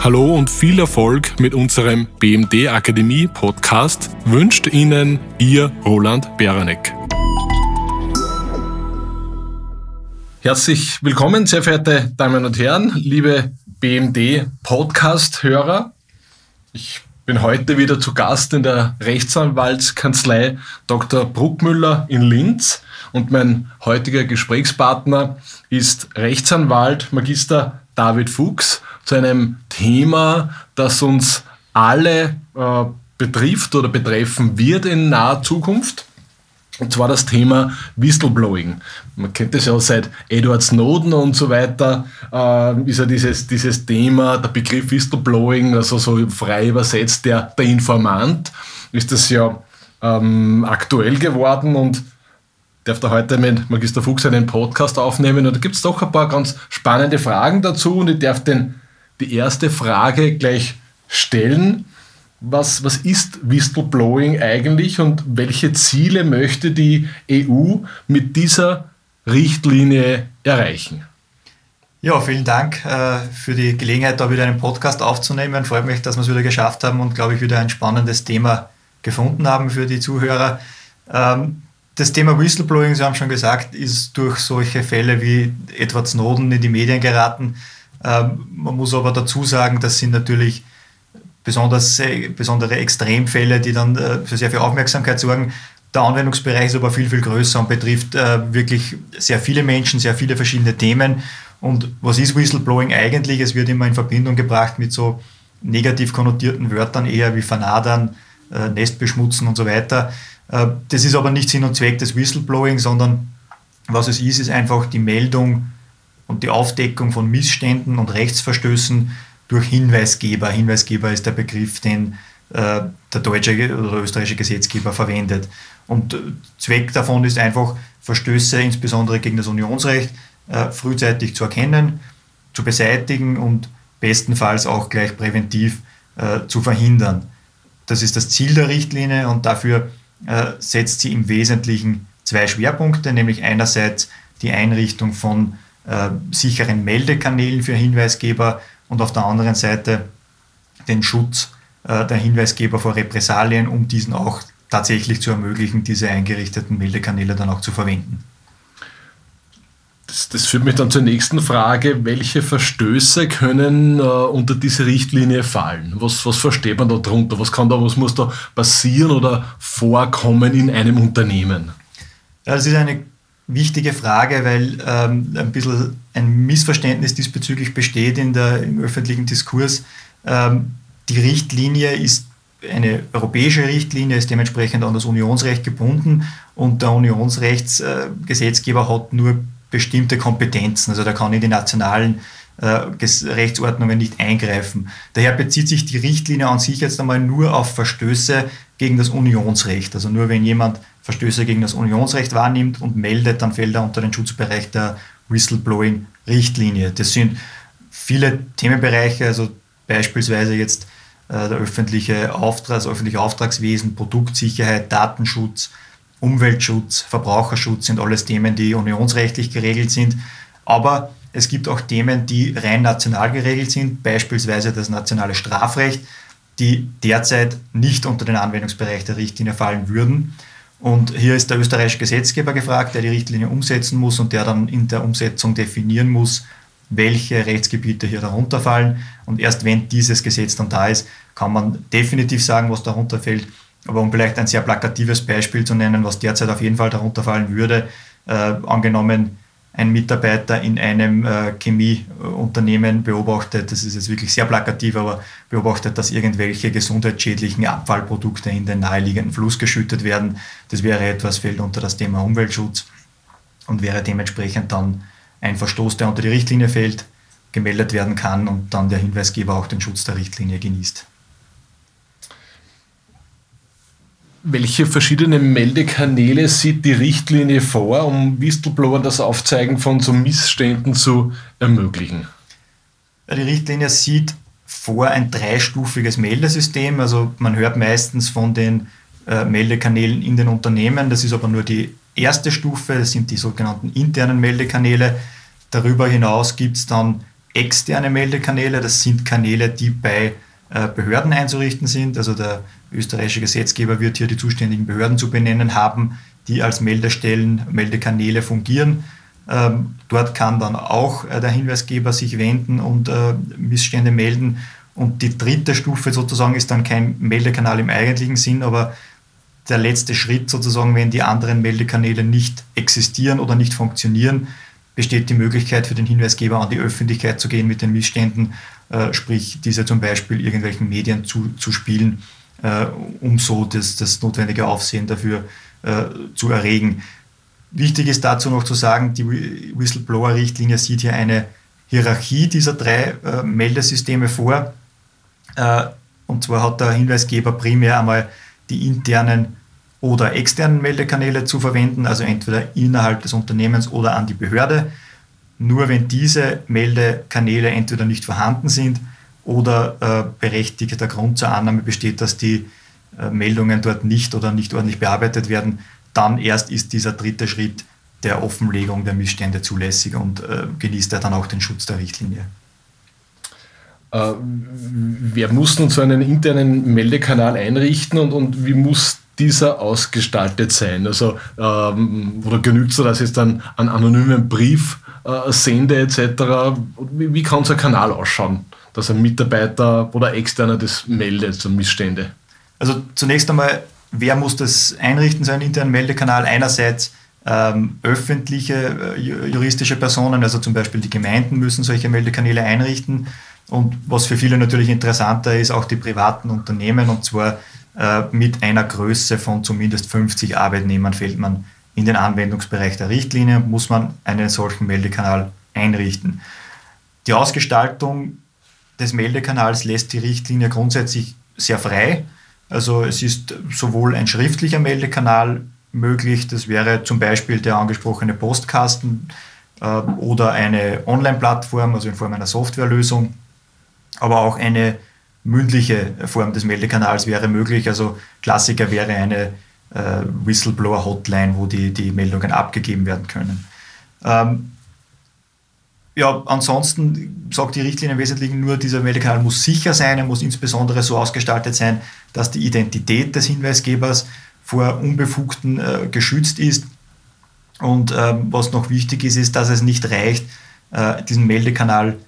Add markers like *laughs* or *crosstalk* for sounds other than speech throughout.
Hallo und viel Erfolg mit unserem BMD Akademie Podcast wünscht Ihnen Ihr Roland Beranek. Herzlich willkommen, sehr verehrte Damen und Herren, liebe BMD Podcast-Hörer. Ich bin heute wieder zu Gast in der Rechtsanwaltskanzlei Dr. Bruckmüller in Linz und mein heutiger Gesprächspartner ist Rechtsanwalt Magister David Fuchs zu einem Thema, das uns alle äh, betrifft oder betreffen wird in naher Zukunft. Und zwar das Thema Whistleblowing. Man kennt das ja seit Edward Snowden und so weiter, äh, ist ja dieses, dieses Thema, der Begriff Whistleblowing, also so frei übersetzt der, der Informant, ist das ja ähm, aktuell geworden und darf da heute mit Magister Fuchs einen Podcast aufnehmen und da gibt es doch ein paar ganz spannende Fragen dazu und ich darf den die erste Frage gleich stellen. Was, was ist Whistleblowing eigentlich und welche Ziele möchte die EU mit dieser Richtlinie erreichen? Ja, vielen Dank äh, für die Gelegenheit, da wieder einen Podcast aufzunehmen. Freut mich, dass wir es wieder geschafft haben und, glaube ich, wieder ein spannendes Thema gefunden haben für die Zuhörer. Ähm, das Thema Whistleblowing, Sie haben schon gesagt, ist durch solche Fälle wie Edward Snowden in die Medien geraten. Ähm, man muss aber dazu sagen, das sind natürlich besonders, äh, besondere Extremfälle, die dann äh, für sehr viel Aufmerksamkeit sorgen. Der Anwendungsbereich ist aber viel, viel größer und betrifft äh, wirklich sehr viele Menschen, sehr viele verschiedene Themen. Und was ist Whistleblowing eigentlich? Es wird immer in Verbindung gebracht mit so negativ konnotierten Wörtern eher wie Vernadern, Nest beschmutzen und so weiter. Das ist aber nicht Sinn und Zweck des Whistleblowing, sondern was es ist, ist einfach die Meldung und die Aufdeckung von Missständen und Rechtsverstößen durch Hinweisgeber. Hinweisgeber ist der Begriff, den äh, der deutsche oder österreichische Gesetzgeber verwendet. Und äh, Zweck davon ist einfach, Verstöße insbesondere gegen das Unionsrecht äh, frühzeitig zu erkennen, zu beseitigen und bestenfalls auch gleich präventiv zu verhindern. Das ist das Ziel der Richtlinie und dafür setzt sie im Wesentlichen zwei Schwerpunkte, nämlich einerseits die Einrichtung von äh, sicheren Meldekanälen für Hinweisgeber und auf der anderen Seite den Schutz äh, der Hinweisgeber vor Repressalien, um diesen auch tatsächlich zu ermöglichen, diese eingerichteten Meldekanäle dann auch zu verwenden. Das, das, führt mich dann zur nächsten Frage. Welche Verstöße können äh, unter diese Richtlinie fallen? Was, was versteht man da drunter? Was, kann da, was muss da passieren oder vorkommen in einem Unternehmen? Das ist eine wichtige Frage, weil ähm, ein bisschen ein Missverständnis diesbezüglich besteht in der, im öffentlichen Diskurs. Ähm, die Richtlinie ist eine europäische Richtlinie, ist dementsprechend an das Unionsrecht gebunden und der Unionsrechtsgesetzgeber äh, hat nur bestimmte Kompetenzen. Also der kann in die nationalen äh, Rechtsordnungen nicht eingreifen. Daher bezieht sich die Richtlinie an sich jetzt einmal nur auf Verstöße gegen das Unionsrecht. Also nur wenn jemand Verstöße gegen das Unionsrecht wahrnimmt und meldet, dann fällt er unter den Schutzbereich der Whistleblowing-Richtlinie. Das sind viele Themenbereiche, also beispielsweise jetzt äh, der öffentliche Auftrag, das öffentliche Auftragswesen, Produktsicherheit, Datenschutz, Umweltschutz, Verbraucherschutz sind alles Themen, die unionsrechtlich geregelt sind. Aber es gibt auch Themen, die rein national geregelt sind, beispielsweise das nationale Strafrecht, die derzeit nicht unter den Anwendungsbereich der Richtlinie fallen würden. Und hier ist der österreichische Gesetzgeber gefragt, der die Richtlinie umsetzen muss und der dann in der Umsetzung definieren muss, welche Rechtsgebiete hier darunter fallen. Und erst wenn dieses Gesetz dann da ist, kann man definitiv sagen, was darunter fällt. Aber um vielleicht ein sehr plakatives Beispiel zu nennen, was derzeit auf jeden Fall darunter fallen würde, äh, angenommen, ein Mitarbeiter in einem äh, Chemieunternehmen beobachtet, das ist jetzt wirklich sehr plakativ, aber beobachtet, dass irgendwelche gesundheitsschädlichen Abfallprodukte in den naheliegenden Fluss geschüttet werden. Das wäre etwas, fällt unter das Thema Umweltschutz und wäre dementsprechend dann ein Verstoß, der unter die Richtlinie fällt, gemeldet werden kann und dann der Hinweisgeber auch den Schutz der Richtlinie genießt. Welche verschiedenen Meldekanäle sieht die Richtlinie vor, um Whistleblowern das Aufzeigen von so Missständen zu ermöglichen? Die Richtlinie sieht vor ein dreistufiges Meldesystem. Also man hört meistens von den äh, Meldekanälen in den Unternehmen. Das ist aber nur die erste Stufe. Das sind die sogenannten internen Meldekanäle. Darüber hinaus gibt es dann externe Meldekanäle. Das sind Kanäle, die bei Behörden einzurichten sind. Also der österreichische Gesetzgeber wird hier die zuständigen Behörden zu benennen haben, die als Meldestellen, Meldekanäle fungieren. Ähm, dort kann dann auch äh, der Hinweisgeber sich wenden und äh, Missstände melden. Und die dritte Stufe sozusagen ist dann kein Meldekanal im eigentlichen Sinn, aber der letzte Schritt sozusagen, wenn die anderen Meldekanäle nicht existieren oder nicht funktionieren, besteht die Möglichkeit für den Hinweisgeber an die Öffentlichkeit zu gehen mit den Missständen, äh, sprich diese zum Beispiel irgendwelchen Medien zu, zu spielen, äh, um so das, das notwendige Aufsehen dafür äh, zu erregen. Wichtig ist dazu noch zu sagen, die Whistleblower-Richtlinie sieht hier eine Hierarchie dieser drei äh, Meldesysteme vor. Äh, und zwar hat der Hinweisgeber primär einmal die internen oder externen Meldekanäle zu verwenden, also entweder innerhalb des Unternehmens oder an die Behörde. Nur wenn diese Meldekanäle entweder nicht vorhanden sind oder äh, berechtigter Grund zur Annahme besteht, dass die äh, Meldungen dort nicht oder nicht ordentlich bearbeitet werden, dann erst ist dieser dritte Schritt der Offenlegung der Missstände zulässig und äh, genießt er dann auch den Schutz der Richtlinie. Äh, wer muss nun so einen internen Meldekanal einrichten und, und wie muss dieser ausgestaltet sein? Also, ähm, oder genügt es, dass ich dann einen anonymen Brief äh, sende etc.? Wie, wie kann so ein Kanal ausschauen, dass ein Mitarbeiter oder Externer das meldet, so Missstände? Also zunächst einmal, wer muss das einrichten, so einen internen Meldekanal? Einerseits ähm, öffentliche äh, juristische Personen, also zum Beispiel die Gemeinden müssen solche Meldekanäle einrichten. Und was für viele natürlich interessanter ist, auch die privaten Unternehmen, und zwar äh, mit einer Größe von zumindest 50 Arbeitnehmern fällt man in den Anwendungsbereich der Richtlinie, muss man einen solchen Meldekanal einrichten. Die Ausgestaltung des Meldekanals lässt die Richtlinie grundsätzlich sehr frei. Also es ist sowohl ein schriftlicher Meldekanal möglich, das wäre zum Beispiel der angesprochene Postkasten äh, oder eine Online-Plattform, also in Form einer Softwarelösung aber auch eine mündliche Form des Meldekanals wäre möglich. Also Klassiker wäre eine äh, Whistleblower-Hotline, wo die, die Meldungen abgegeben werden können. Ähm, ja, ansonsten sagt die Richtlinie im Wesentlichen nur, dieser Meldekanal muss sicher sein, er muss insbesondere so ausgestaltet sein, dass die Identität des Hinweisgebers vor Unbefugten äh, geschützt ist. Und ähm, was noch wichtig ist, ist, dass es nicht reicht, äh, diesen Meldekanal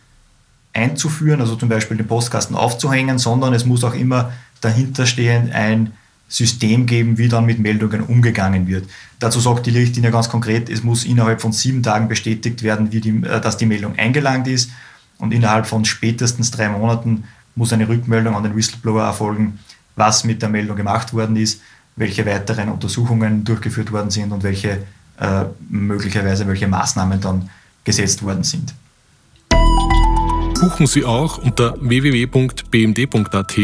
einzuführen, also zum Beispiel den Postkasten aufzuhängen, sondern es muss auch immer dahinterstehen ein System geben, wie dann mit Meldungen umgegangen wird. Dazu sagt die Richtlinie ganz konkret, es muss innerhalb von sieben Tagen bestätigt werden, die, äh, dass die Meldung eingelangt ist und innerhalb von spätestens drei Monaten muss eine Rückmeldung an den Whistleblower erfolgen, was mit der Meldung gemacht worden ist, welche weiteren Untersuchungen durchgeführt worden sind und welche äh, möglicherweise welche Maßnahmen dann gesetzt worden sind buchen Sie auch unter www.bmd.at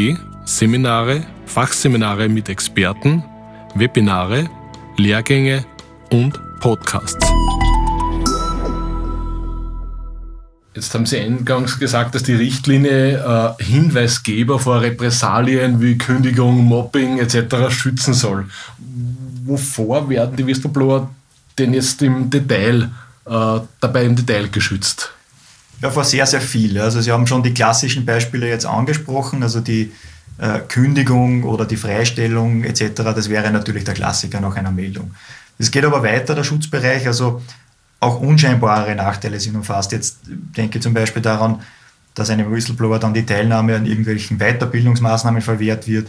Seminare, Fachseminare mit Experten, Webinare, Lehrgänge und Podcasts. Jetzt haben Sie eingangs gesagt, dass die Richtlinie äh, Hinweisgeber vor Repressalien wie Kündigung, Mobbing etc. schützen soll. Wovor werden die Whistleblower denn jetzt im Detail äh, dabei im Detail geschützt? Ja, vor sehr, sehr viel. Also Sie haben schon die klassischen Beispiele jetzt angesprochen, also die äh, Kündigung oder die Freistellung etc. Das wäre natürlich der Klassiker nach einer Meldung. Es geht aber weiter, der Schutzbereich, also auch unscheinbare Nachteile sind umfasst. Jetzt denke ich zum Beispiel daran, dass einem Whistleblower dann die Teilnahme an irgendwelchen Weiterbildungsmaßnahmen verwehrt wird,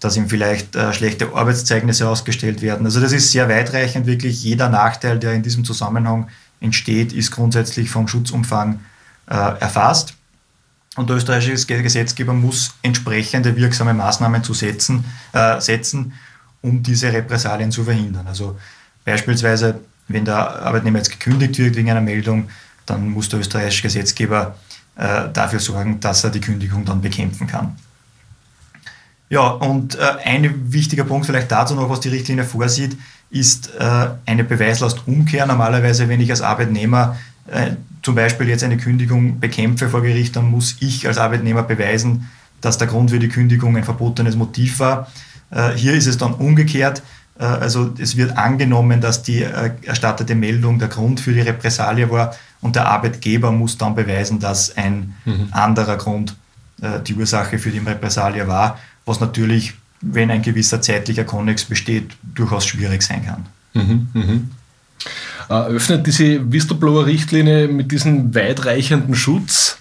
dass ihm vielleicht äh, schlechte Arbeitszeugnisse ausgestellt werden. Also das ist sehr weitreichend, wirklich jeder Nachteil, der in diesem Zusammenhang entsteht, ist grundsätzlich vom Schutzumfang erfasst. Und der österreichische Gesetzgeber muss entsprechende wirksame Maßnahmen zu setzen, äh, setzen, um diese Repressalien zu verhindern. Also beispielsweise, wenn der Arbeitnehmer jetzt gekündigt wird wegen einer Meldung, dann muss der österreichische Gesetzgeber äh, dafür sorgen, dass er die Kündigung dann bekämpfen kann. Ja, und äh, ein wichtiger Punkt vielleicht dazu noch, was die Richtlinie vorsieht, ist äh, eine Beweislastumkehr. Normalerweise, wenn ich als Arbeitnehmer äh, zum Beispiel jetzt eine Kündigung bekämpfe vor Gericht, dann muss ich als Arbeitnehmer beweisen, dass der Grund für die Kündigung ein verbotenes Motiv war. Äh, hier ist es dann umgekehrt. Äh, also es wird angenommen, dass die erstattete Meldung der Grund für die Repressalie war und der Arbeitgeber muss dann beweisen, dass ein mhm. anderer Grund äh, die Ursache für die Repressalie war, was natürlich, wenn ein gewisser zeitlicher Konnex besteht, durchaus schwierig sein kann. Mhm, mhm. Äh, öffnet diese Whistleblower-Richtlinie mit diesem weitreichenden Schutz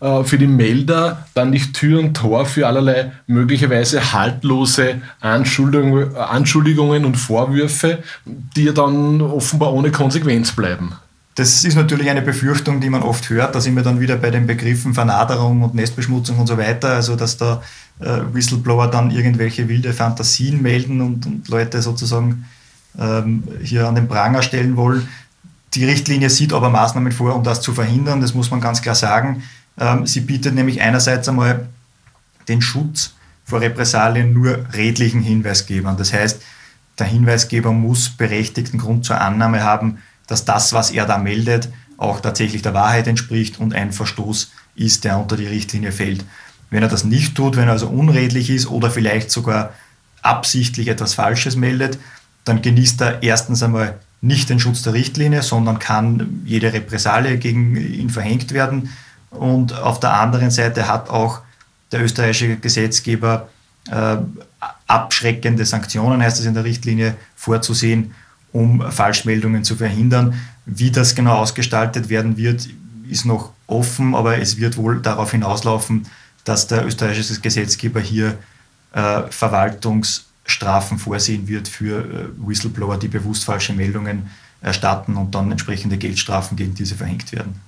äh, für die Melder dann nicht Tür und Tor für allerlei möglicherweise haltlose Anschuldigungen, Anschuldigungen und Vorwürfe, die ja dann offenbar ohne Konsequenz bleiben. Das ist natürlich eine Befürchtung, die man oft hört. Da sind wir dann wieder bei den Begriffen Vernaderung und Nestbeschmutzung und so weiter. Also, dass da äh, Whistleblower dann irgendwelche wilde Fantasien melden und, und Leute sozusagen ähm, hier an den Pranger stellen wollen. Die Richtlinie sieht aber Maßnahmen vor, um das zu verhindern. Das muss man ganz klar sagen. Ähm, sie bietet nämlich einerseits einmal den Schutz vor Repressalien nur redlichen Hinweisgebern. Das heißt, der Hinweisgeber muss berechtigten Grund zur Annahme haben, dass das, was er da meldet, auch tatsächlich der Wahrheit entspricht und ein Verstoß ist, der unter die Richtlinie fällt. Wenn er das nicht tut, wenn er also unredlich ist oder vielleicht sogar absichtlich etwas Falsches meldet, dann genießt er erstens einmal nicht den Schutz der Richtlinie, sondern kann jede Repressalie gegen ihn verhängt werden. Und auf der anderen Seite hat auch der österreichische Gesetzgeber äh, abschreckende Sanktionen, heißt es in der Richtlinie, vorzusehen, um Falschmeldungen zu verhindern. Wie das genau ausgestaltet werden wird, ist noch offen, aber es wird wohl darauf hinauslaufen, dass der österreichische Gesetzgeber hier äh, Verwaltungsstrafen vorsehen wird für äh, Whistleblower, die bewusst falsche Meldungen erstatten und dann entsprechende Geldstrafen gegen diese verhängt werden.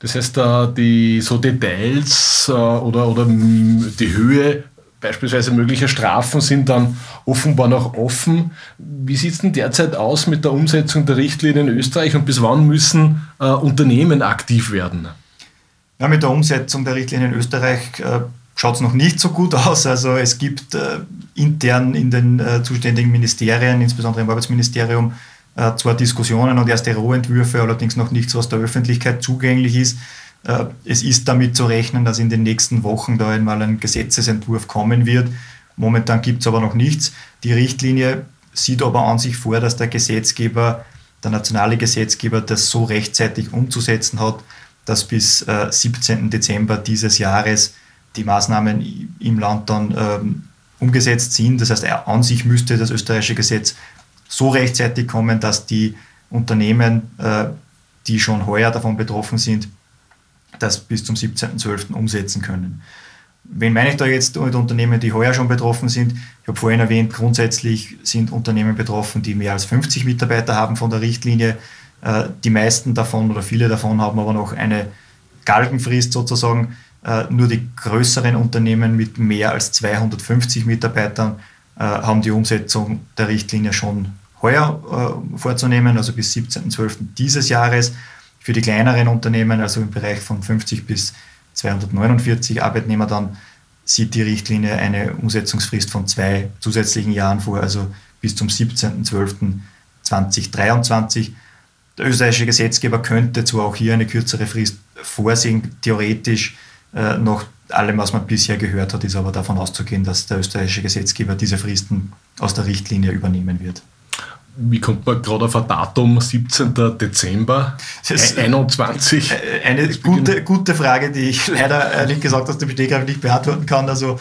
Das heißt, die so Details äh, oder, oder die Höhe beispielsweise möglicher Strafen sind dann offenbar noch offen. Wie sieht es denn derzeit aus mit der Umsetzung der Richtlinie in Österreich und bis wann müssen äh, Unternehmen aktiv werden? Ja, mit der Umsetzung der Richtlinie in Österreich äh, schaut es noch nicht so gut *laughs* aus. Also es gibt äh, intern in den äh, zuständigen Ministerien, insbesondere im Arbeitsministerium, äh, zwar Diskussionen und erste Rohentwürfe, allerdings noch nichts, was der Öffentlichkeit zugänglich ist. Äh, es ist damit zu rechnen, dass in den nächsten Wochen da einmal ein Gesetzesentwurf kommen wird. Momentan gibt es aber noch nichts. Die Richtlinie sieht aber an sich vor, dass der Gesetzgeber, der nationale Gesetzgeber, das so rechtzeitig umzusetzen hat, dass bis äh, 17. Dezember dieses Jahres die Maßnahmen im Land dann ähm, umgesetzt sind. Das heißt, an sich müsste das österreichische Gesetz so rechtzeitig kommen, dass die Unternehmen, äh, die schon heuer davon betroffen sind, das bis zum 17.12. umsetzen können. Wen meine ich da jetzt mit Unternehmen, die heuer schon betroffen sind? Ich habe vorhin erwähnt, grundsätzlich sind Unternehmen betroffen, die mehr als 50 Mitarbeiter haben von der Richtlinie. Äh, die meisten davon oder viele davon haben aber noch eine Galgenfrist sozusagen. Äh, nur die größeren Unternehmen mit mehr als 250 Mitarbeitern haben die Umsetzung der Richtlinie schon heuer äh, vorzunehmen, also bis 17.12. dieses Jahres. Für die kleineren Unternehmen, also im Bereich von 50 bis 249 Arbeitnehmer, dann sieht die Richtlinie eine Umsetzungsfrist von zwei zusätzlichen Jahren vor, also bis zum 17.12.2023. Der österreichische Gesetzgeber könnte zwar auch hier eine kürzere Frist vorsehen, theoretisch äh, nach allem, was man bisher gehört hat, ist aber davon auszugehen, dass der österreichische Gesetzgeber diese Fristen aus der Richtlinie übernehmen wird wie kommt man gerade auf ein Datum, 17. Dezember das 21? Eine gute, gute Frage, die ich *laughs* leider ehrlich gesagt aus dem Stegreif nicht beantworten kann. Also äh,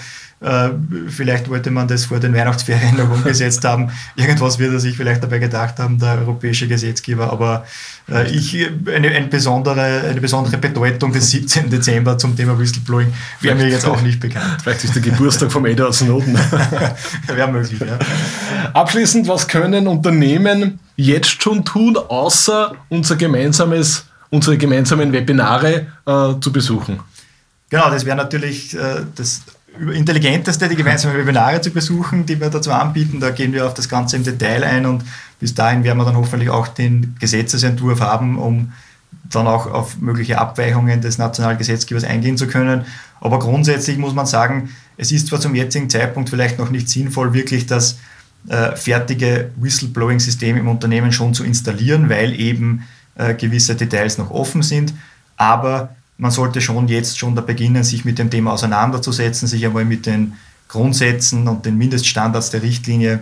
vielleicht wollte man das vor den Weihnachtsferien noch umgesetzt haben. Irgendwas wird er sich vielleicht dabei gedacht haben, der europäische Gesetzgeber. Aber äh, ich, eine, eine, besondere, eine besondere Bedeutung des 17. Dezember zum Thema Whistleblowing wäre mir jetzt auch nicht bekannt. *laughs* Vielleicht ist der Geburtstag vom Edward Snowden. *laughs* wäre möglich, ja. Abschließend, was können Unternehmen jetzt schon tun, außer unser gemeinsames, unsere gemeinsamen Webinare äh, zu besuchen? Genau, das wäre natürlich äh, das intelligenteste, die gemeinsamen Webinare zu besuchen, die wir dazu anbieten. Da gehen wir auf das Ganze im Detail ein und bis dahin werden wir dann hoffentlich auch den Gesetzesentwurf haben, um dann auch auf mögliche Abweichungen des nationalen Gesetzgebers eingehen zu können. Aber grundsätzlich muss man sagen, es ist zwar zum jetzigen Zeitpunkt vielleicht noch nicht sinnvoll, wirklich das äh, fertige Whistleblowing-System im Unternehmen schon zu installieren, weil eben äh, gewisse Details noch offen sind. Aber man sollte schon jetzt schon da beginnen, sich mit dem Thema auseinanderzusetzen, sich einmal mit den Grundsätzen und den Mindeststandards der Richtlinie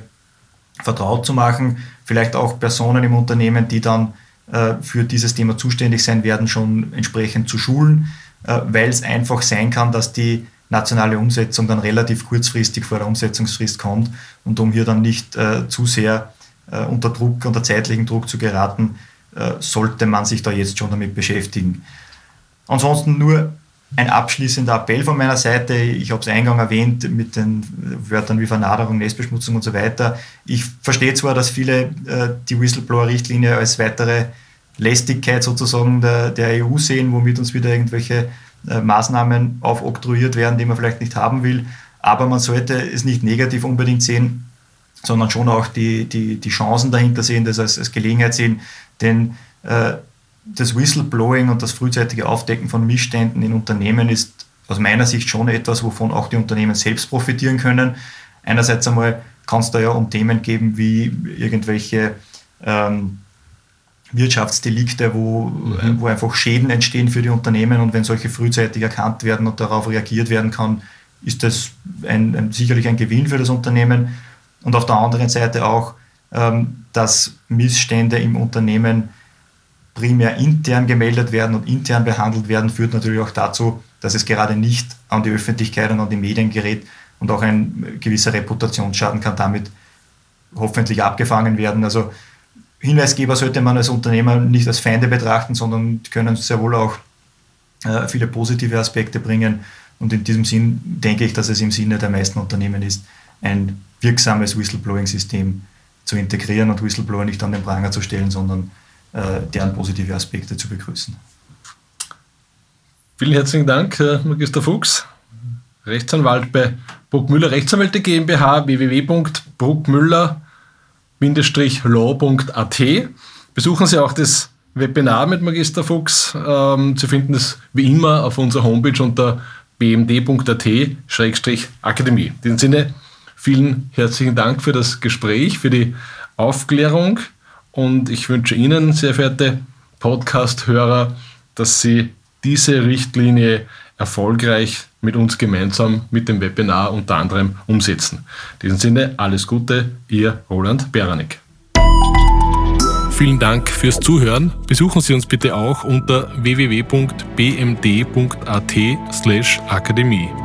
vertraut zu machen. Vielleicht auch Personen im Unternehmen, die dann äh, für dieses Thema zuständig sein werden, schon entsprechend zu schulen, äh, weil es einfach sein kann, dass die nationale Umsetzung dann relativ kurzfristig vor der Umsetzungsfrist kommt und um hier dann nicht äh, zu sehr unter Druck, unter zeitlichen Druck zu geraten, sollte man sich da jetzt schon damit beschäftigen. Ansonsten nur ein abschließender Appell von meiner Seite. Ich habe es eingangs erwähnt mit den Wörtern wie Vernaderung, Nestbeschmutzung und so weiter. Ich verstehe zwar, dass viele äh, die Whistleblower-Richtlinie als weitere Lästigkeit sozusagen der, der, EU sehen, womit uns wieder irgendwelche äh, Maßnahmen aufoktroyiert werden, die man vielleicht nicht haben will. Aber man sollte es nicht negativ unbedingt sehen, sondern schon auch die, die, die Chancen dahinter sehen, das als, als Gelegenheit sehen. Denn äh, das Whistleblowing und das frühzeitige Aufdecken von Missständen in Unternehmen ist aus meiner Sicht schon etwas, wovon auch die Unternehmen selbst profitieren können. Einerseits einmal kann es da ja um Themen geben wie irgendwelche ähm, Wirtschaftsdelikte, wo, mhm. wo einfach Schäden entstehen für die Unternehmen und wenn solche frühzeitig erkannt werden und darauf reagiert werden kann, ist das ein, ein, sicherlich ein Gewinn für das Unternehmen. Und auf der anderen Seite auch, ähm, dass Missstände im Unternehmen primär intern gemeldet werden und intern behandelt werden, führt natürlich auch dazu, dass es gerade nicht an die Öffentlichkeit und an die Medien gerät und auch ein gewisser Reputationsschaden kann damit hoffentlich abgefangen werden. Also Hinweisgeber sollte man als Unternehmer nicht als Feinde betrachten, sondern können sehr wohl auch äh, viele positive Aspekte bringen. Und in diesem Sinn denke ich, dass es im Sinne der meisten Unternehmen ist, ein wirksames Whistleblowing-System zu integrieren und Whistleblower nicht an den Pranger zu stellen, sondern deren positive Aspekte zu begrüßen. Vielen herzlichen Dank, Herr Magister Fuchs, Rechtsanwalt bei Bruckmüller Rechtsanwälte GmbH, www.bruckmüller-law.at. Besuchen Sie auch das Webinar mit Magister Fuchs. Ähm, Sie finden es wie immer auf unserer Homepage unter bmd.at-akademie. In diesem Sinne, vielen herzlichen Dank für das Gespräch, für die Aufklärung. Und ich wünsche Ihnen, sehr verehrte Podcast-Hörer, dass Sie diese Richtlinie erfolgreich mit uns gemeinsam mit dem Webinar unter anderem umsetzen. In diesem Sinne, alles Gute, Ihr Roland Beranek. Vielen Dank fürs Zuhören. Besuchen Sie uns bitte auch unter www.bmd.at/akademie.